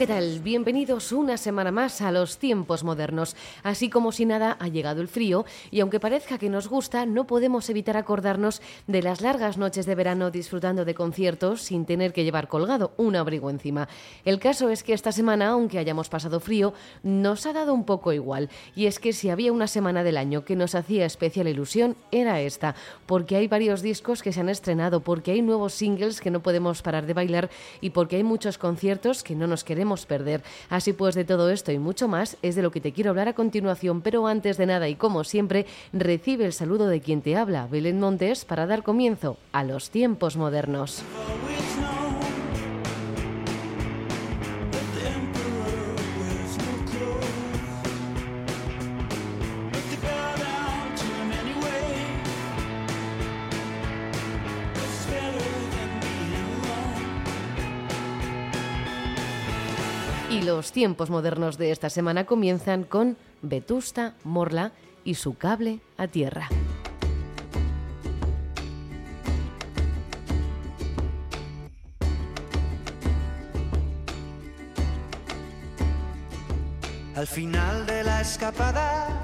¿Qué tal? Bienvenidos una semana más a los tiempos modernos. Así como si nada ha llegado el frío y aunque parezca que nos gusta, no podemos evitar acordarnos de las largas noches de verano disfrutando de conciertos sin tener que llevar colgado un abrigo encima. El caso es que esta semana, aunque hayamos pasado frío, nos ha dado un poco igual. Y es que si había una semana del año que nos hacía especial ilusión, era esta, porque hay varios discos que se han estrenado, porque hay nuevos singles que no podemos parar de bailar y porque hay muchos conciertos que no nos queremos perder. Así pues, de todo esto y mucho más es de lo que te quiero hablar a continuación, pero antes de nada y como siempre, recibe el saludo de quien te habla, Belén Montes, para dar comienzo a los tiempos modernos. Los tiempos modernos de esta semana comienzan con Vetusta Morla y su cable a tierra. Al final de la escapada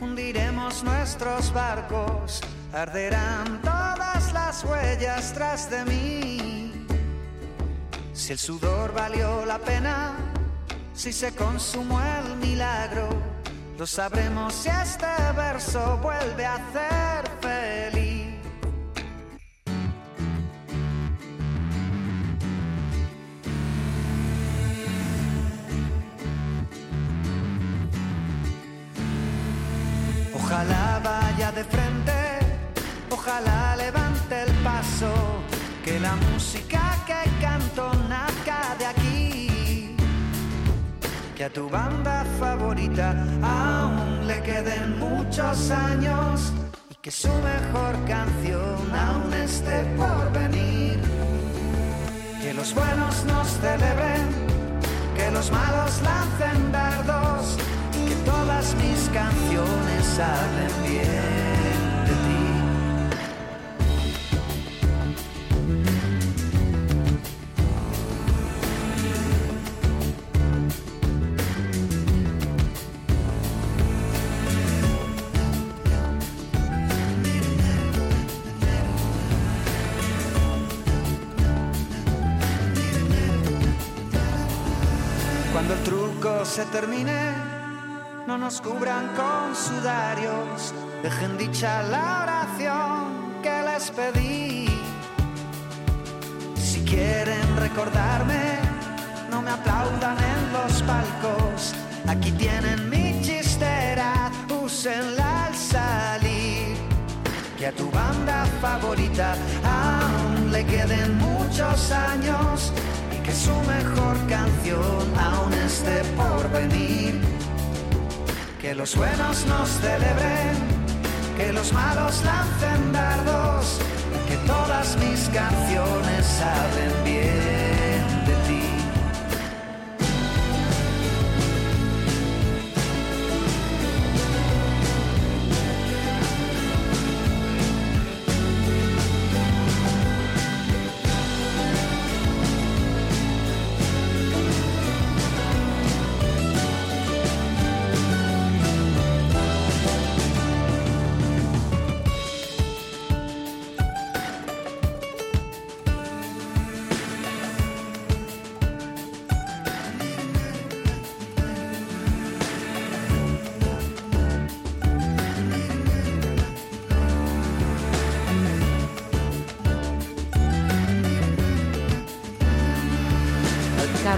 hundiremos nuestros barcos, arderán todas las huellas tras de mí si el sudor valió la pena, si se consumó el milagro, lo sabremos si este verso vuelve a hacer feliz. Ojalá vaya de frente, ojalá levante el paso, que la música Que a tu banda favorita aún le queden muchos años y que su mejor canción aún esté por venir. Que los buenos nos celebren, que los malos lancen dardos, que todas mis canciones hablen bien se termine, no nos cubran con sudarios, dejen dicha la oración que les pedí. Si quieren recordarme, no me aplaudan en los palcos, aquí tienen mi chistera, úsenla al salir. Que a tu banda favorita aún le queden muchos años su mejor canción aún esté por venir. Que los buenos nos celebren, que los malos lancen dardos, que todas mis canciones hablen bien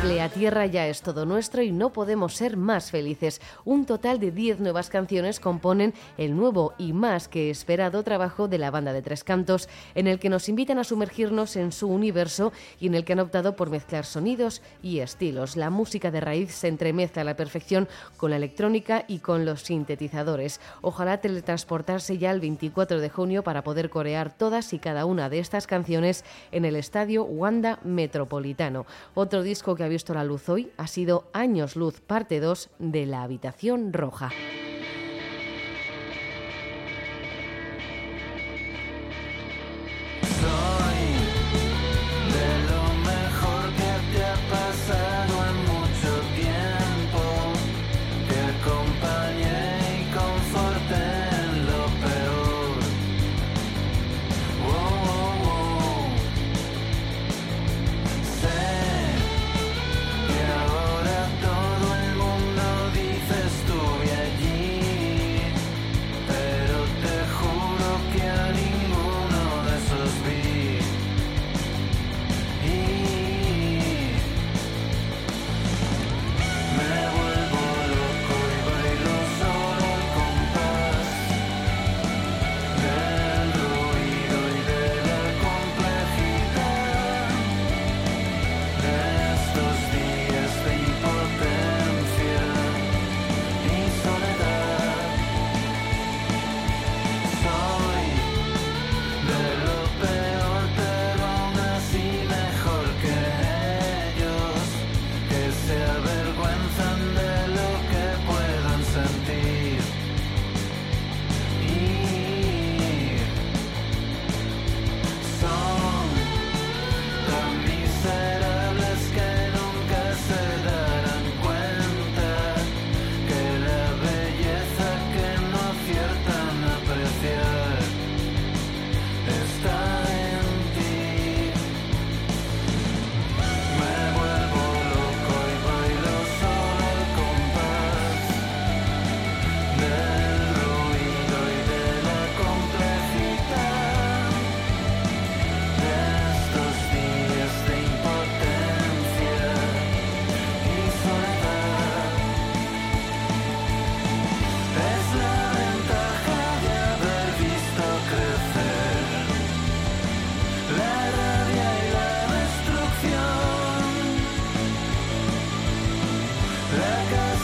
Cable a tierra ya es todo nuestro y no podemos ser más felices. Un total de 10 nuevas canciones componen el nuevo y más que esperado trabajo de la banda de Tres Cantos, en el que nos invitan a sumergirnos en su universo y en el que han optado por mezclar sonidos y estilos. La música de raíz se entremezcla a la perfección con la electrónica y con los sintetizadores. Ojalá teletransportarse ya el 24 de junio para poder corear todas y cada una de estas canciones en el estadio Wanda Metropolitano. Otro disco que ha la luz hoy ha sido Años Luz, parte 2 de La Habitación Roja.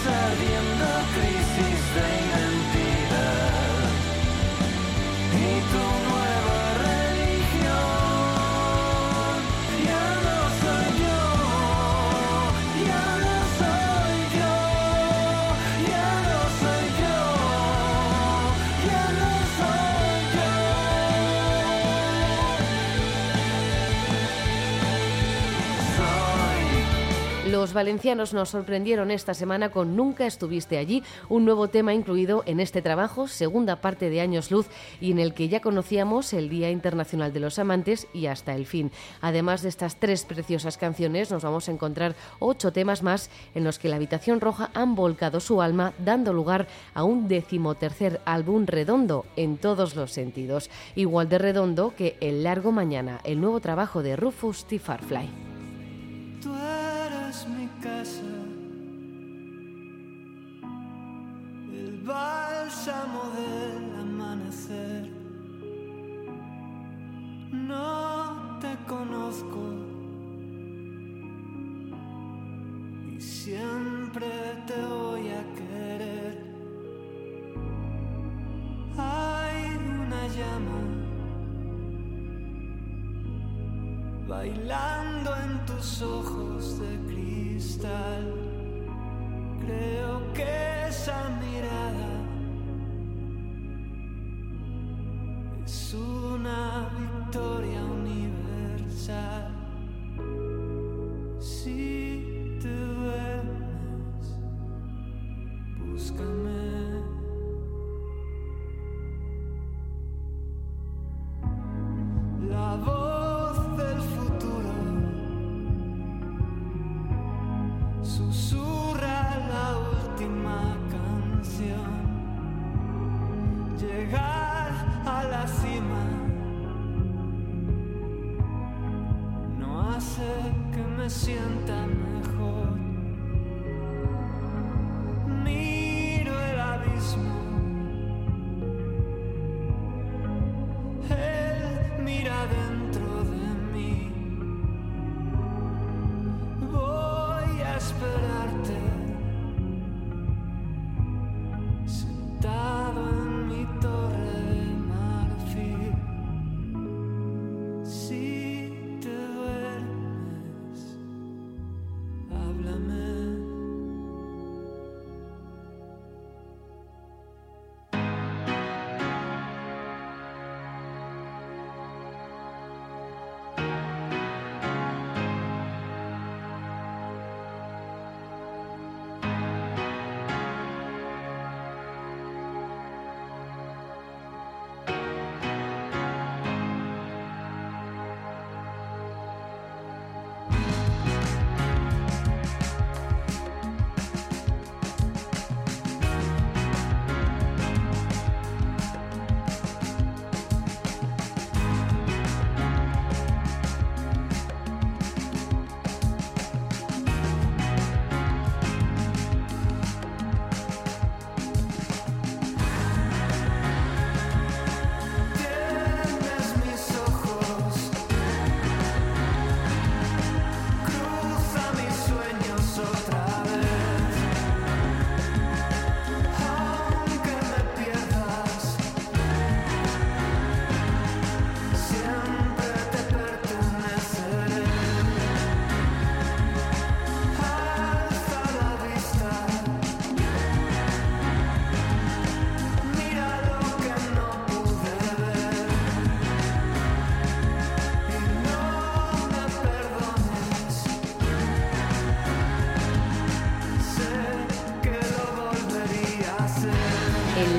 sabiendo crisis de Los valencianos nos sorprendieron esta semana con Nunca estuviste allí, un nuevo tema incluido en este trabajo, segunda parte de Años Luz, y en el que ya conocíamos el Día Internacional de los Amantes y hasta el fin. Además de estas tres preciosas canciones, nos vamos a encontrar ocho temas más en los que la Habitación Roja han volcado su alma, dando lugar a un decimotercer álbum redondo en todos los sentidos, igual de redondo que El Largo Mañana, el nuevo trabajo de Rufus T. Farfly. Bálsamo del amanecer. No te conozco y siempre te voy a querer. Hay una llama bailando en tus ojos de Creo que esa mirada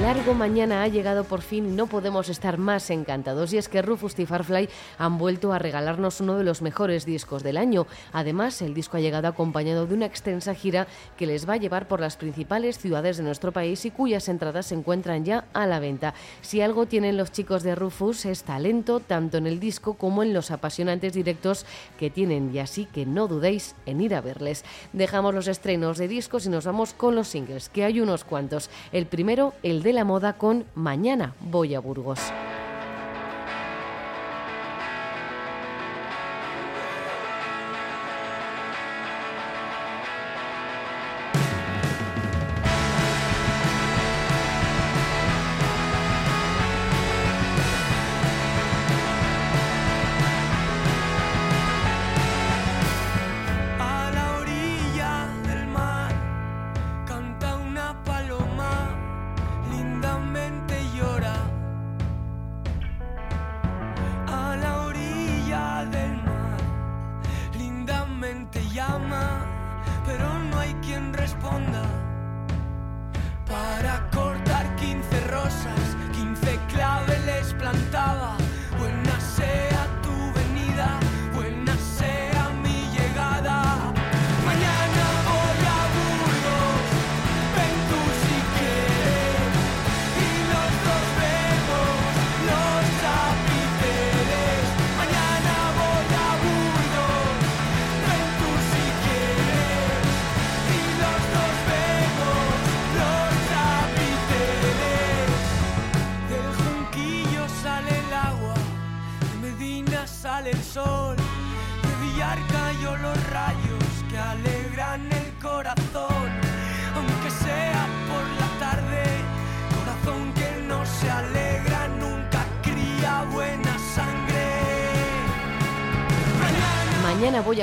largo mañana ha llegado por fin y no podemos estar más encantados. Y es que Rufus y Farfly han vuelto a regalarnos uno de los mejores discos del año. Además, el disco ha llegado acompañado de una extensa gira que les va a llevar por las principales ciudades de nuestro país y cuyas entradas se encuentran ya a la venta. Si algo tienen los chicos de Rufus es talento, tanto en el disco como en los apasionantes directos que tienen. Y así que no dudéis en ir a verles. Dejamos los estrenos de discos y nos vamos con los singles, que hay unos cuantos. El primero, el de la moda con Mañana voy a Burgos.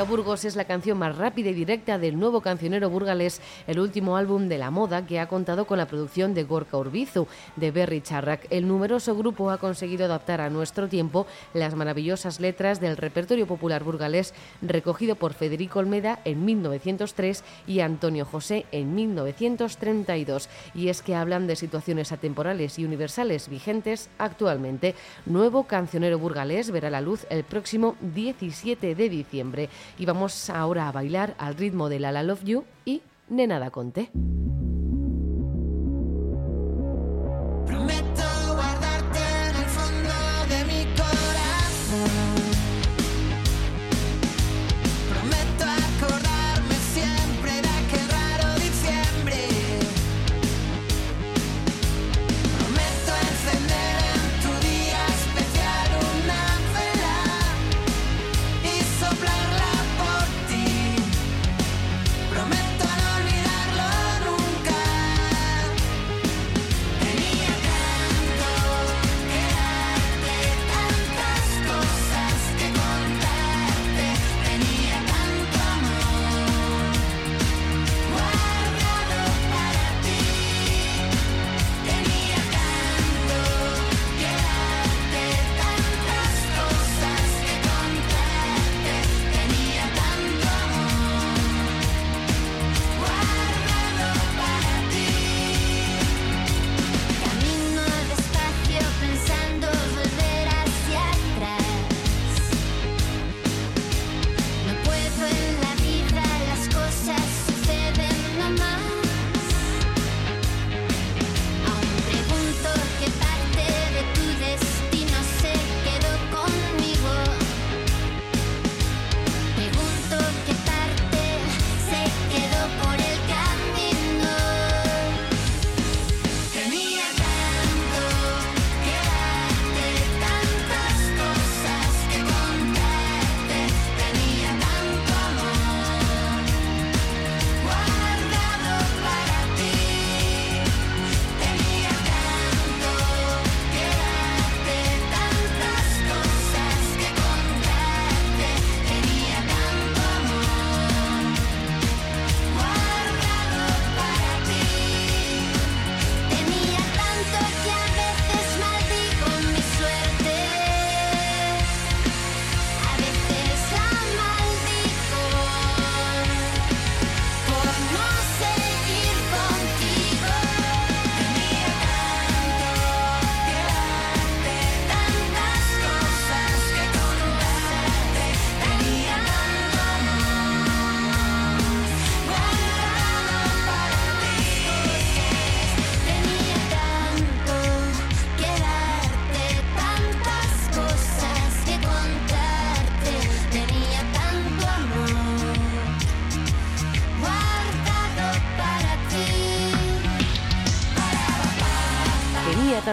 Burgos es la canción más rápida y directa del nuevo cancionero burgalés, el último álbum de la moda que ha contado con la producción de Gorka Urbizu, de Berry Charrac. El numeroso grupo ha conseguido adaptar a nuestro tiempo las maravillosas letras del repertorio popular burgalés recogido por Federico Olmeda en 1903 y Antonio José en 1932. Y es que hablan de situaciones atemporales y universales vigentes actualmente. Nuevo cancionero burgalés verá la luz el próximo 17 de diciembre. Y vamos ahora a bailar al ritmo de La La Love You y Nena da Conte.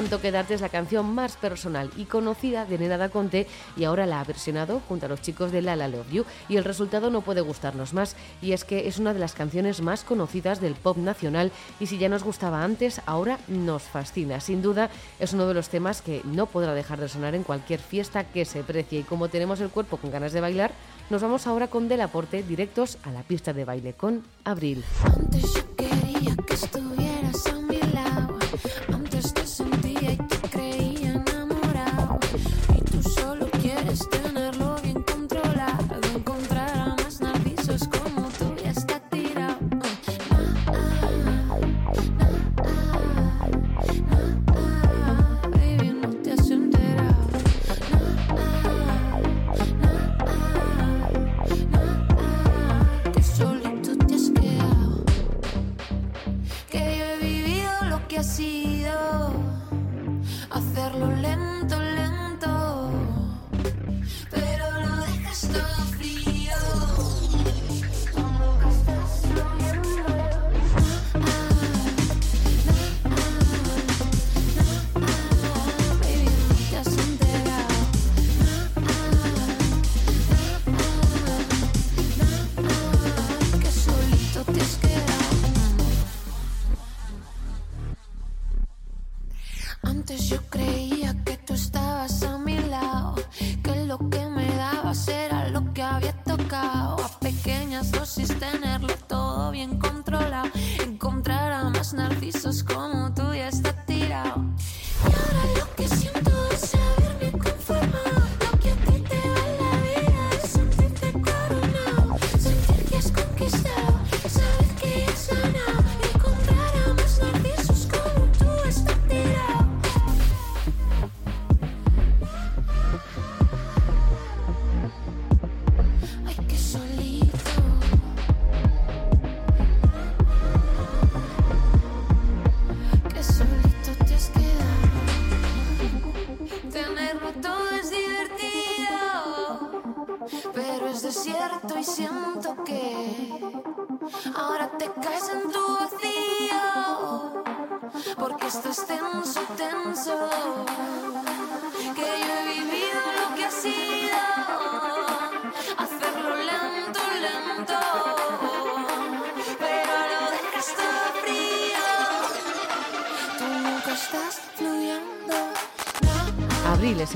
Mía Tanto que Darte es la canción más personal y conocida de Nena Conte y ahora la ha versionado junto a los chicos de La La Love You y el resultado no puede gustarnos más y es que es una de las canciones más conocidas del pop nacional y si ya nos gustaba antes, ahora nos fascina. Sin duda es uno de los temas que no podrá dejar de sonar en cualquier fiesta que se precie y como tenemos el cuerpo con ganas de bailar, nos vamos ahora con Delaporte directos a la pista de baile con Abril. Antes yo quería que estuvieras a mi lado.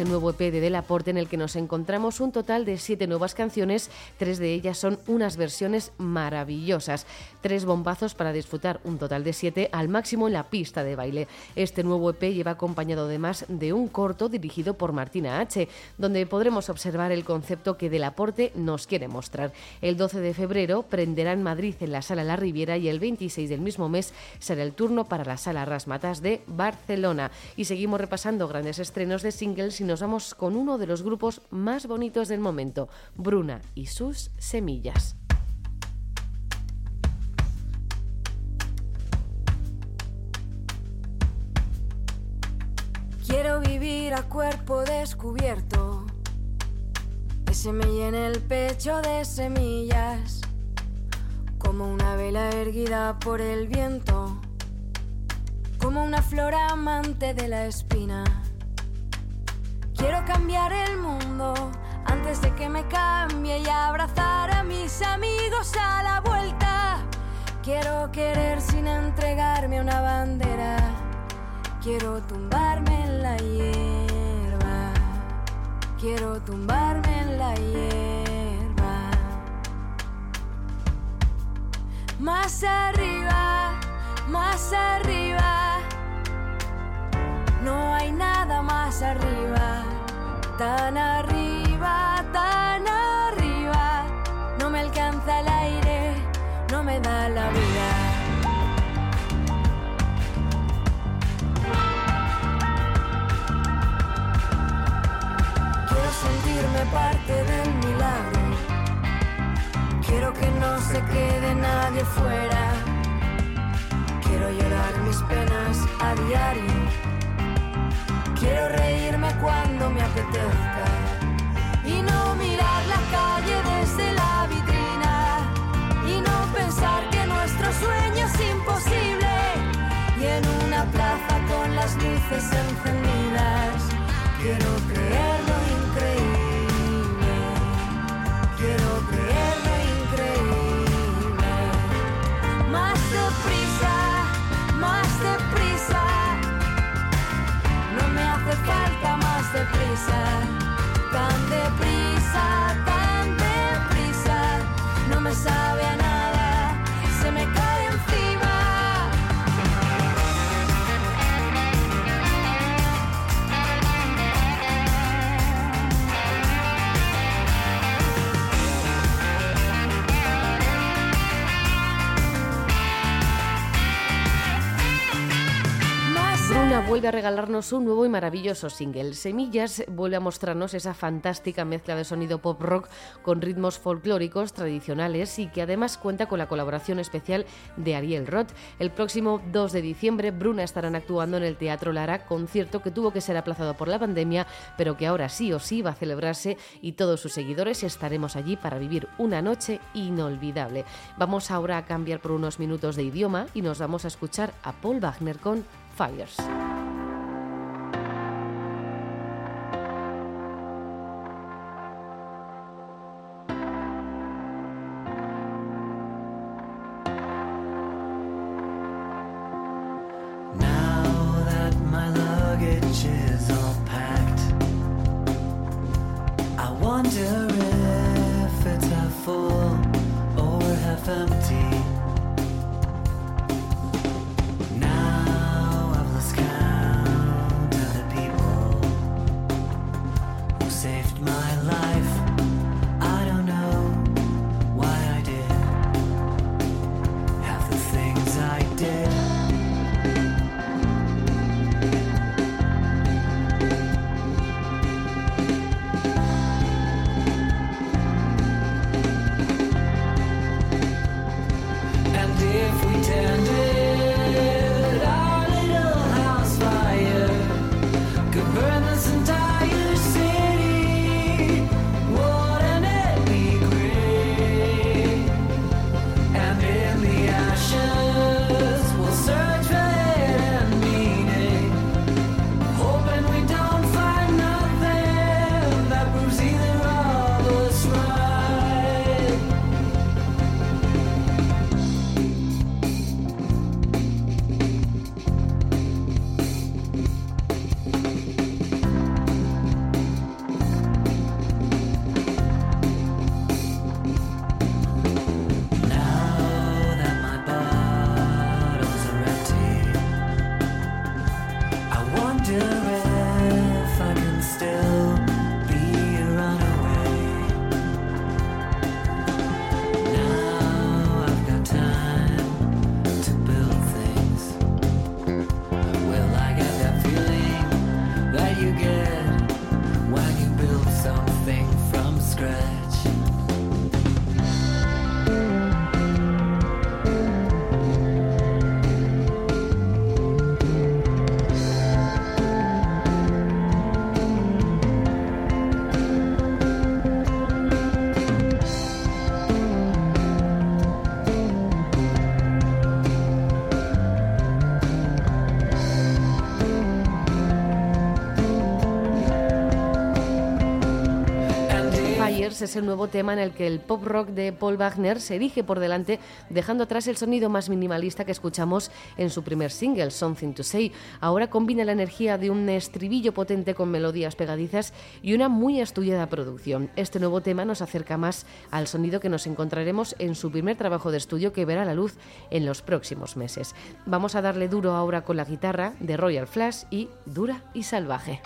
Abril es el nuevo EP de Delaporte en el que nos encontramos un total de siete nuevas canciones, tres de ellas son unas versiones maravillosas, tres bombazos para disfrutar un total de siete al máximo en la pista de baile. Este nuevo EP lleva acompañado además de un corto dirigido por Martina H., donde podremos observar el concepto que Delaporte nos quiere mostrar. El 12 de febrero prenderá en Madrid en la Sala La Riviera y el 26 del mismo mes será el turno para la Sala Rasmatas de Barcelona. Y seguimos repasando grandes estrenos de singles y nos vamos con uno de los grupos más bonitos del momento, Bruna y sus semillas. Quiero vivir a cuerpo descubierto, que se me llene el pecho de semillas, como una vela erguida por el viento, como una flor amante de la espina. Quiero cambiar el mundo antes de que me cambie y abrazar a mis amigos a la vuelta. Quiero querer sin entregarme una bandera. Quiero tumbarme en la hierba. Quiero tumbarme en la hierba. Más arriba, más arriba. No hay nada más arriba. Tan arriba, tan arriba. No me alcanza el aire, no me da la vida. Quiero sentirme parte del milagro. Quiero que no se quede nadie fuera. Quiero llorar mis penas a diario. Quiero reírme cuando me apetezca. Y no mirar la calle desde la vitrina. Y no pensar que nuestro sueño es imposible. Y en una plaza con las luces encendidas. Quiero creer lo increíble. Regalarnos un nuevo y maravilloso single. Semillas vuelve a mostrarnos esa fantástica mezcla de sonido pop rock con ritmos folclóricos tradicionales y que además cuenta con la colaboración especial de Ariel Roth. El próximo 2 de diciembre, Bruna estarán actuando en el Teatro Lara, concierto que tuvo que ser aplazado por la pandemia, pero que ahora sí o sí va a celebrarse y todos sus seguidores estaremos allí para vivir una noche inolvidable. Vamos ahora a cambiar por unos minutos de idioma y nos vamos a escuchar a Paul Wagner con Fires. Es el nuevo tema en el que el pop rock de Paul Wagner se erige por delante, dejando atrás el sonido más minimalista que escuchamos en su primer single, Something to Say. Ahora combina la energía de un estribillo potente con melodías pegadizas y una muy estudiada producción. Este nuevo tema nos acerca más al sonido que nos encontraremos en su primer trabajo de estudio que verá la luz en los próximos meses. Vamos a darle duro ahora con la guitarra de Royal Flash y Dura y Salvaje.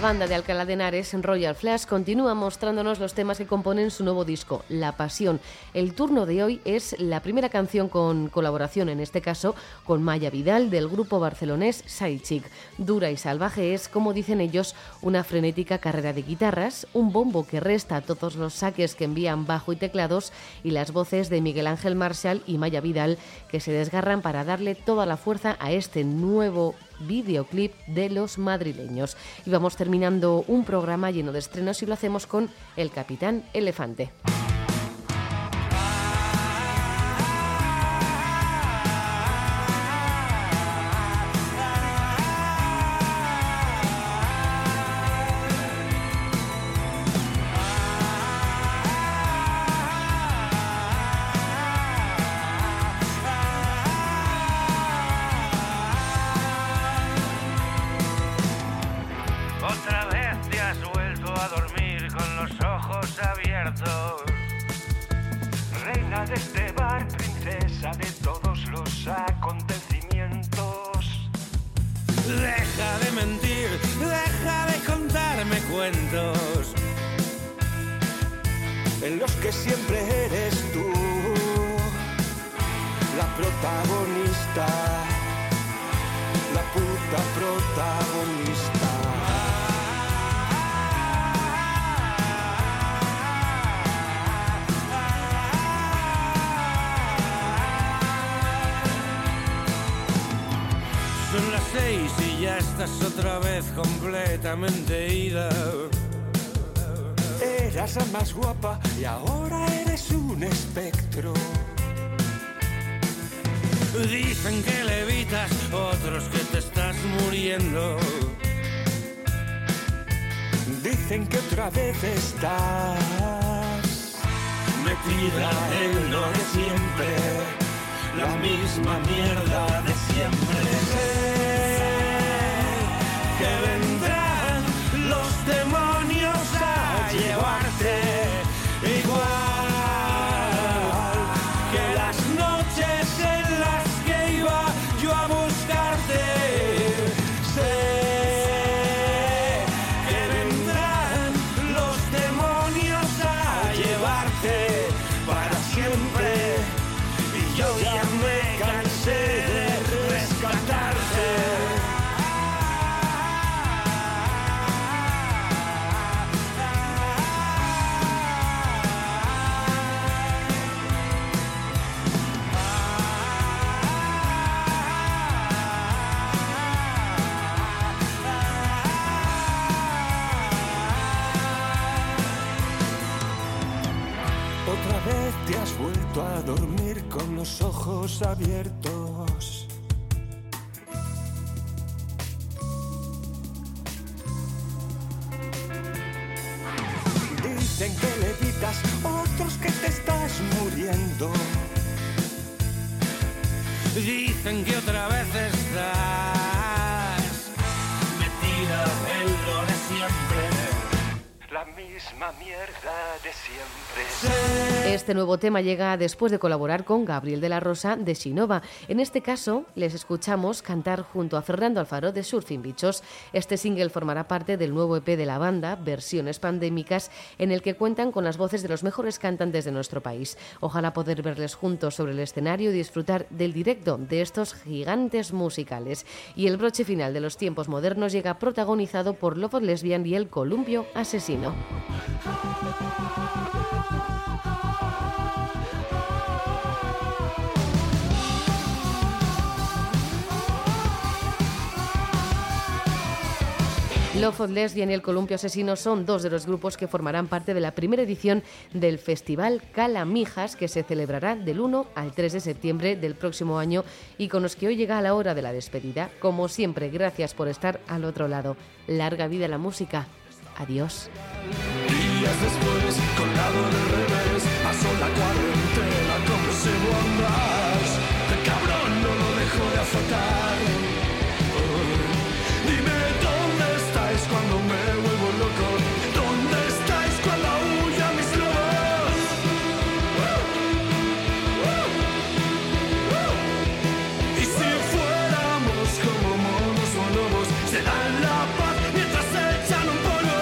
La banda de Alcalá de Henares, Royal Flash, continúa mostrándonos los temas que componen su nuevo disco, La Pasión. El turno de hoy es la primera canción con colaboración, en este caso con Maya Vidal del grupo barcelonés Saichik. Dura y salvaje es, como dicen ellos, una frenética carrera de guitarras, un bombo que resta todos los saques que envían bajo y teclados y las voces de Miguel Ángel Marshall y Maya Vidal que se desgarran para darle toda la fuerza a este nuevo videoclip de los madrileños. Y vamos terminando un programa lleno de estrenos y lo hacemos con El Capitán Elefante. Y ya estás otra vez completamente ida. Eras la más guapa y ahora eres un espectro. Dicen que levitas, otros que te estás muriendo. Dicen que otra vez estás metida en lo de siempre, la misma mierda de siempre. Nuevo tema llega después de colaborar con Gabriel de la Rosa de Sinova. En este caso, les escuchamos cantar junto a Fernando Alfaro de Surfing Bichos. Este single formará parte del nuevo EP de la banda, Versiones Pandémicas, en el que cuentan con las voces de los mejores cantantes de nuestro país. Ojalá poder verles juntos sobre el escenario y disfrutar del directo de estos gigantes musicales. Y el broche final de los tiempos modernos llega protagonizado por Lobos Lesbian y el Columpio Asesino. Lesbian y el Columpio Asesino son dos de los grupos que formarán parte de la primera edición del Festival Calamijas, que se celebrará del 1 al 3 de septiembre del próximo año y con los que hoy llega la hora de la despedida. Como siempre, gracias por estar al otro lado. Larga vida la música. Adiós. Días después. Cuando me vuelvo loco. ¿Dónde estáis? Cuando huye a mis lobos Y si fuéramos como monos o lobos se Serán la paz mientras echan un polo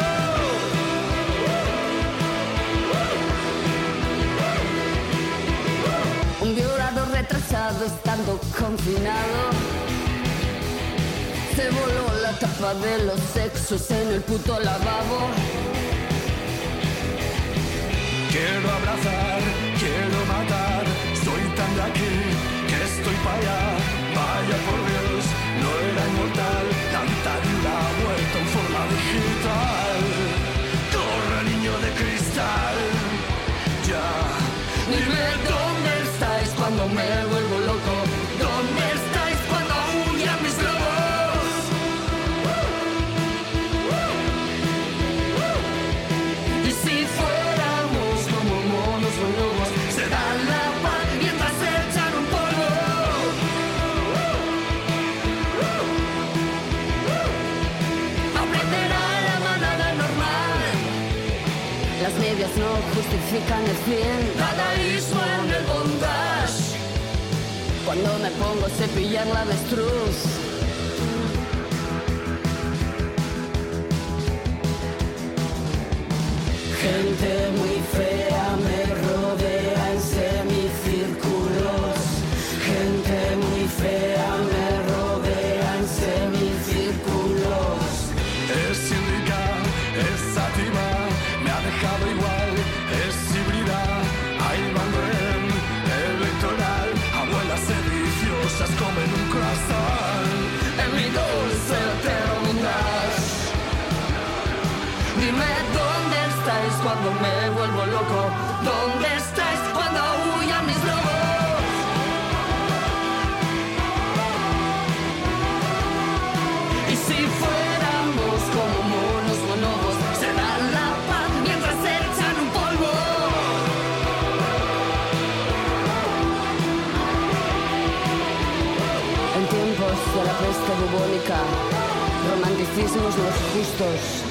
Un llorado retrasado estando confinado. Se voló la tapa de los sexos en el puto lavabo. Quiero abrazar, quiero matar, soy tan de aquí que estoy para allá. Vaya por Dios, no era inmortal, tanta vida vuelta en forma digital. Corre niño de cristal, ya. Dime dónde estáis cuando me justifican el fin. Dadaísmo en el bondage. Cuando me pongo a cepillar la avestruz. Romanticismos los justos